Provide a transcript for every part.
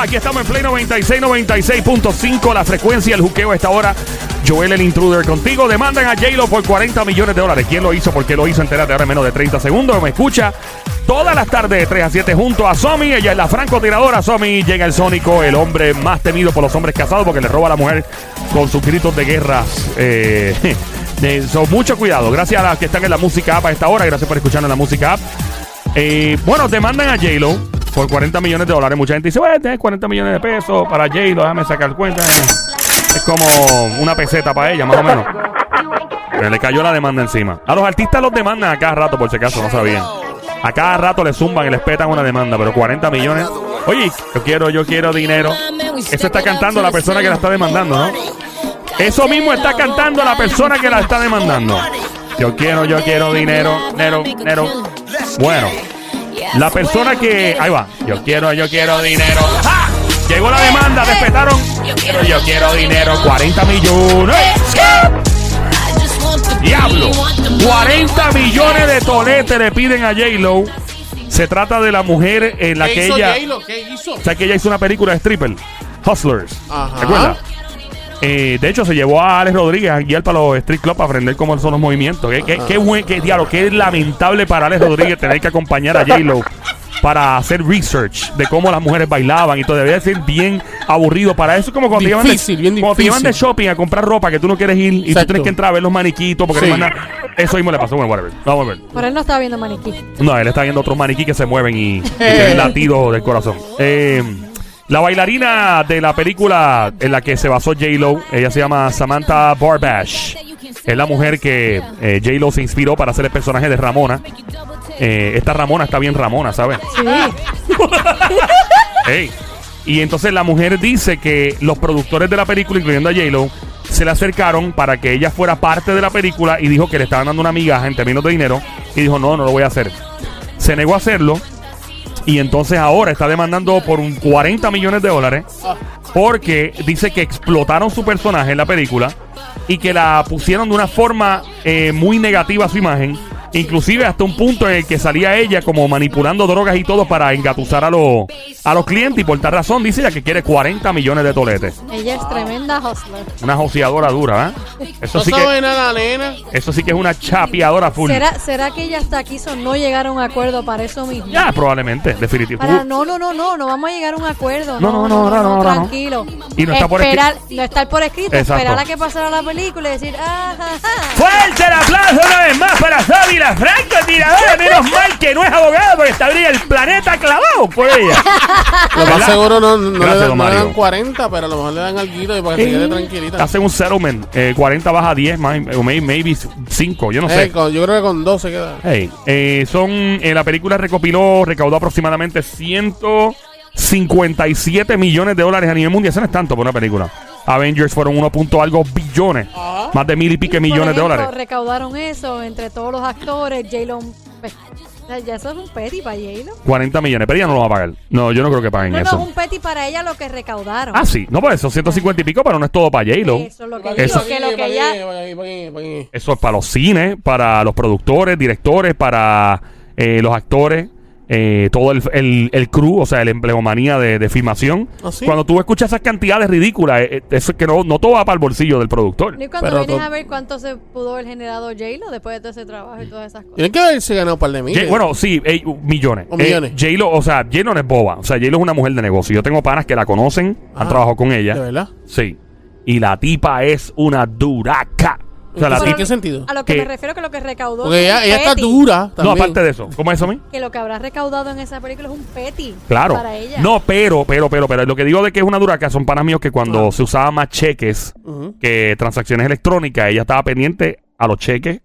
Aquí estamos en Play 96, 96.5. La frecuencia, el juqueo a esta hora. Joel el intruder contigo. Demandan a J-Lo por 40 millones de dólares. ¿Quién lo hizo? ¿Por qué lo hizo? Entérate ahora en menos de 30 segundos. Me escucha todas las tardes de 3 a 7 junto a Somi. Ella es la francotiradora. Somi llega el Sónico, el hombre más temido por los hombres casados porque le roba a la mujer con sus gritos de guerra. Eh, so, mucho cuidado. Gracias a los que están en la música app a esta hora. Gracias por escucharnos en la música app. Eh, bueno, demandan a J-Lo por 40 millones de dólares. Mucha gente dice, bueno, tienes 40 millones de pesos para J-Lo, déjame sacar cuenta. Es como una peseta para ella, más o menos. Eh, Le cayó la demanda encima. A los artistas los demandan a cada rato, por si acaso, no sabían. A cada rato le zumban y les petan una demanda, pero 40 millones. Oye, yo quiero, yo quiero dinero. Eso está cantando la persona que la está demandando, ¿no? Eso mismo está cantando la persona que la está demandando. Yo quiero, yo quiero dinero, dinero, dinero. Bueno, la persona que. Ahí va. Yo quiero, yo quiero dinero. ¡Ja! Llegó la demanda, respetaron. Pero yo quiero dinero, 40 millones. Diablo. 40 millones de toletes le piden a J-Lo. Se trata de la mujer en la ¿Qué que hizo ella. J-Lo? ¿Qué hizo? O sea, que ella hizo una película de stripper. Hustlers. Ajá. ¿Te acuerdas? Eh, de hecho, se llevó a Alex Rodríguez a guiar para los street club para aprender cómo son los movimientos. Qué, qué, qué buen, qué diablo, qué lamentable para Alex Rodríguez tener que acompañar a J-Lo para hacer research de cómo las mujeres bailaban y todo. Debería ser bien aburrido. Para eso es como cuando, te llevan, Difícil, de, bien cuando te llevan de difícil. shopping a comprar ropa que tú no quieres ir y tú Exacto. tienes que entrar a ver los maniquitos porque no Sí. hay nada. Eso mismo le pasó. Bueno, whatever. Vamos a ver. Por él no estaba viendo maniquí. No, él está viendo otros maniquí que se mueven y, y tienen latidos del corazón. Eh, la bailarina de la película en la que se basó J-Lo, ella se llama Samantha Barbash. Es la mujer que eh, J-Lo se inspiró para hacer el personaje de Ramona. Eh, esta Ramona está bien Ramona, ¿sabes? Sí. Ey. Y entonces la mujer dice que los productores de la película, incluyendo a J-Lo, se le acercaron para que ella fuera parte de la película y dijo que le estaban dando una migaja en términos de dinero. Y dijo, no, no lo voy a hacer. Se negó a hacerlo. Y entonces ahora está demandando por un 40 millones de dólares porque dice que explotaron su personaje en la película y que la pusieron de una forma eh, muy negativa a su imagen. Inclusive hasta un punto en el que salía ella como manipulando drogas y todo para engatusar a, los a los clientes. Y por tal razón dice ella que quiere 40 millones de toletes. Ella es tremenda hustler. Una joseadora dura, ¿eh? Eso No sí, que, sabe nada, nena. eso sí que es una chapeadora full. ¿Será, ¿Será que ella hasta aquí son no llegar a un acuerdo para eso mismo? Ya, probablemente, definitivo. Para, no, no, no, no, no vamos a llegar a un acuerdo. No, no, no, tranquilo. Y no está por esperar, no estar por escrito, Exacto. esperar a que pasara la película y decir, ah, ja, ja. Fuerte el aplauso una vez más para Fabi, la francotiradora. Menos mal que no es abogada porque estaría el planeta clavado por ella. Lo más seguro no, no, Gracias, le, don dan, no le Mario. dan 40, pero a lo mejor le dan algo para que se quede tranquilita. Hacen un settlement. eh, 40 baja a 10, más, o may- maybe 5, yo no sé. Eh, con- yo creo que con 12 queda. Hey, eh, son, eh, la película recopiló, recaudó aproximadamente 157 millones de dólares a nivel mundial. Eso no es tanto por una película. Avengers fueron 1 punto algo billones. Más de mil y pique Por millones de ejemplo, dólares. recaudaron eso entre todos los actores. J-Lo. pues, sea, Ya eso es un petty para J-Lo. 40 millones, pero ella no lo va a pagar. No, yo no creo que paguen No, no, eso. es un petty para ella lo que recaudaron. Ah, sí. No, pues eso 150 y pico, pero no es todo para J-Lo. Eso es lo que Eso- digo, que lo que ella... Eso es para los cines, para los productores, directores, para eh, los actores, eh, todo el, el, el crew, o sea, el empleomanía de, de filmación. ¿Ah, sí? Cuando tú escuchas esas cantidades ridículas, eh, eh, eso es que no, no todo va para el bolsillo del productor. Y cuando Pero vienes a ver cuánto se pudo haber generado J-Lo después de todo ese trabajo y todas esas cosas. Tienen que haberse ganado un par de miles. J- bueno, sí, eh, millones. O millones. Eh, J-Lo, o sea, J-Lo no es boba. O sea, J-Lo es una mujer de negocio. Yo tengo panas que la conocen, han Ah, trabajado con ella. ¿De verdad? Sí. Y la tipa es una duraca. O sea, la ¿En tipa... qué sentido? A lo que ¿Qué? me refiero que lo que recaudó Porque ella, está dura No, también. aparte de eso. ¿Cómo es eso, mi? Que lo que habrá recaudado en esa película es un petty Claro. para ella. No, pero, pero, pero, pero. Lo que digo de que es una duraca son panas míos que cuando Ah. se usaban más cheques que transacciones electrónicas, ella estaba pendiente a los cheques.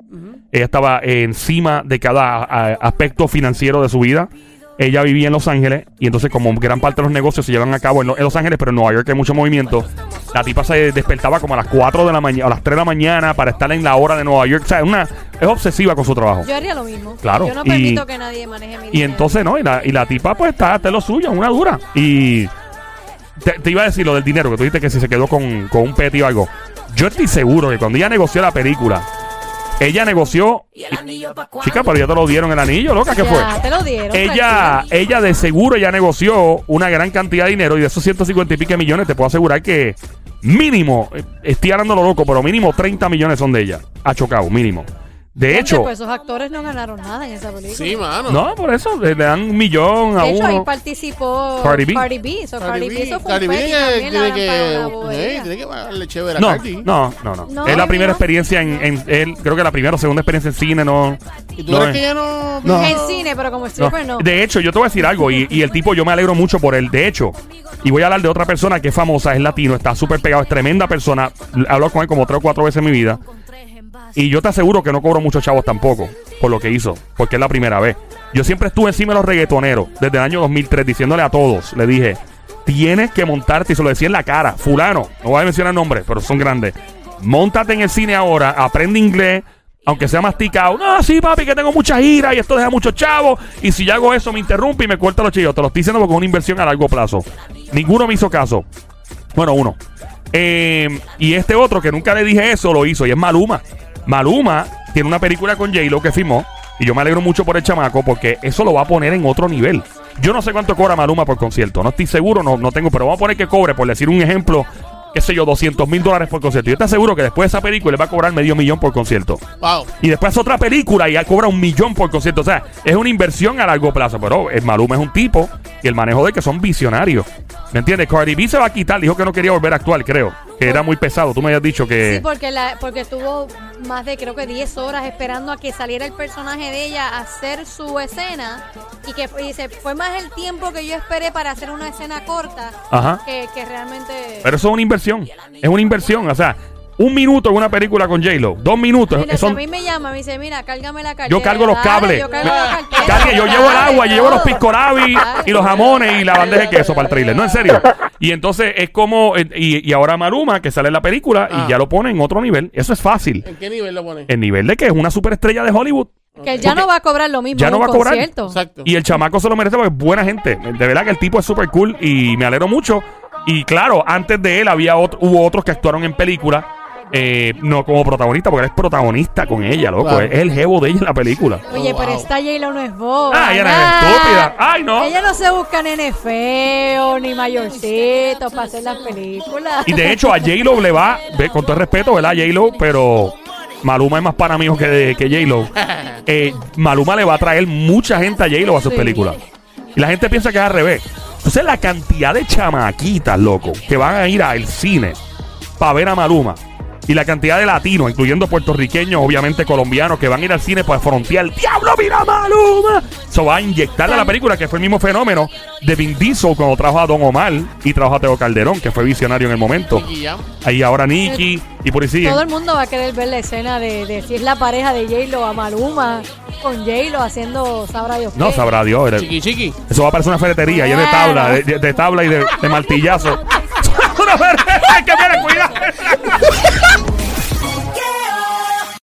Ella estaba encima de cada a- aspecto financiero de su vida. Ella vivía en Los Ángeles y entonces como gran parte de los negocios se llevan a cabo en, Lo- en Los Ángeles, pero en Nueva York hay mucho movimiento. La tipa se despertaba como a las 4 de la mañana, a las 3 de la mañana para estar en la hora de Nueva York. O sea, es una, es obsesiva con su trabajo. Yo haría lo mismo. Claro, Yo no y- permito que nadie maneje mi Y dinero. entonces, ¿no? Y la, y la tipa, pues, está, está en lo suyo, una dura. Y te, te iba a decir lo del dinero, que tú dijiste que si se quedó con, con un peti o algo. Yo estoy seguro que cuando ella negoció la película, ella negoció. Chica, pero ya te lo dieron el anillo, loca, ¿qué fue? Ya te lo dieron. Ella, ella de seguro ya negoció una gran cantidad de dinero y de esos 150 y pico millones te puedo asegurar que mínimo, eh, estoy hablando lo loco, pero mínimo 30 millones son de ella. Ha chocado, mínimo. De hecho, Pues esos actores no ganaron nada en esa película. Sí, mano. no, por eso le dan un millón a De hecho, ahí uno. participó Cardi B. Cardi B. So, Cardi B, eso fue Cardi un B peti que también, la tiene que, tiene que pagarle chévere a No, Cardi. no, no, no, No, Es la primera no. experiencia en, en él, creo que la primera o segunda experiencia en cine, no. ¿Y tú no crees es- que ya no... No. En cine, pero como stripper no. De hecho, yo te voy a decir algo, y, y el tipo, yo me alegro mucho por él. De hecho, y voy a hablar de otra persona que es famosa, es latino, está súper pegado, es tremenda persona. He hablado con él como tres o cuatro veces en mi vida. Y yo te aseguro que no cobro muchos chavos tampoco por lo que hizo, porque es la primera vez. Yo siempre estuve encima de los reggaetoneros desde el año 2003 diciéndole a todos, le dije, tienes que montarte, y se lo decía en la cara, fulano, no voy a mencionar nombres, pero son grandes. Montate en el cine ahora, aprende inglés, aunque sea masticado. No, sí, papi, que tengo mucha ira y esto deja muchos chavos. Y si yo hago eso, me interrumpe y me corta los chillos. Te lo estoy diciendo porque es una inversión a largo plazo. Ninguno me hizo caso. Bueno, uno. Eh, y este otro que nunca le dije eso, lo hizo. Y es Maluma. Maluma tiene una película con J-Lo que firmó. Y yo me alegro mucho por el chamaco porque eso lo va a poner en otro nivel. Yo no sé cuánto cobra Maluma por concierto. No estoy seguro, no, no tengo. Pero vamos a poner que cobre, por decir un ejemplo, qué sé yo, 200 mil dólares por concierto. Yo te aseguro que después de esa película le va a cobrar medio millón por concierto. Wow. Y después hace otra película y ya cobra un millón por concierto. O sea, es una inversión a largo plazo. Pero el Maluma es un tipo y el manejo de que son visionarios. ¿Me entiendes? Cardi B se va a quitar. Dijo que no quería volver a actuar, creo. Que era muy pesado. Tú me habías dicho que... Sí, porque, la, porque estuvo más de creo que 10 horas esperando a que saliera el personaje de ella a hacer su escena y que y dice, fue más el tiempo que yo esperé para hacer una escena corta Ajá. que, que realmente... Pero eso es una inversión. Es una inversión. O sea, un minuto en una película con J-Lo. Dos minutos. Mira, si son- a mí me llama, me dice, mira, cárgame la cartera. Yo cargo los cables. Yo cargo la cartera. Cargue, yo llevo el agua, yo llevo los Dale. y los jamones y la bandeja de queso para el trailer. No, en serio. Y entonces es como. eh, Y, y ahora Maluma, que sale en la película, Ah. y ya lo pone en otro nivel. Eso es fácil. ¿En qué nivel lo pones? El nivel de que es una superestrella de Hollywood. Que él ya Porque no va a cobrar lo mismo ya en no un va a cobrar. concierto. Exacto. Y el chamaco se lo merece porque es buena gente. De verdad que el tipo es súper cool y me alegro mucho. Y claro, antes de él había ot- hubo otros que actuaron en película. Eh, no como protagonista, porque él es protagonista con ella, loco. Claro. Es el jevo de ella en la película. Oye, Oh, pero wow. esta J-Lo no es boba. Ah, ella no es estúpida. Ay, no. Ella no se busca nene feo, ni mayorcito para hacer las películas. Y de hecho a J-Lo le va, ve, con todo el respeto, ¿verdad? J-Lo, pero Maluma es más para mí que, que J-Lo. Eh, Maluma le va a traer mucha gente a J-Lo a sus Sí. películas. Y la gente piensa que es al revés. Entonces la cantidad de chamaquitas, loco, que van a ir al cine para ver a Maluma. Y la cantidad de latinos, incluyendo puertorriqueños, obviamente colombianos, que van a ir al cine para frontear. ¡Diablo, mira a Maluma! Eso va a inyectarle a la película, que fue el mismo fenómeno de Vin Diesel cuando trajo a Don Omar y trajo a Teo Calderón, que fue visionario en el momento. Ahí ahora Nicky y por ahí sigue. Todo el mundo va a querer ver la escena de, de si es la pareja de J-Lo a Maluma con J-Lo haciendo sabrá Dios No qué. sabrá Dios. era- Chiqui Chiqui. Eso va a parecer una ferretería llena de tabla, de, de- de tabla y de, de martillazo. una ferretería que viene, cuidado.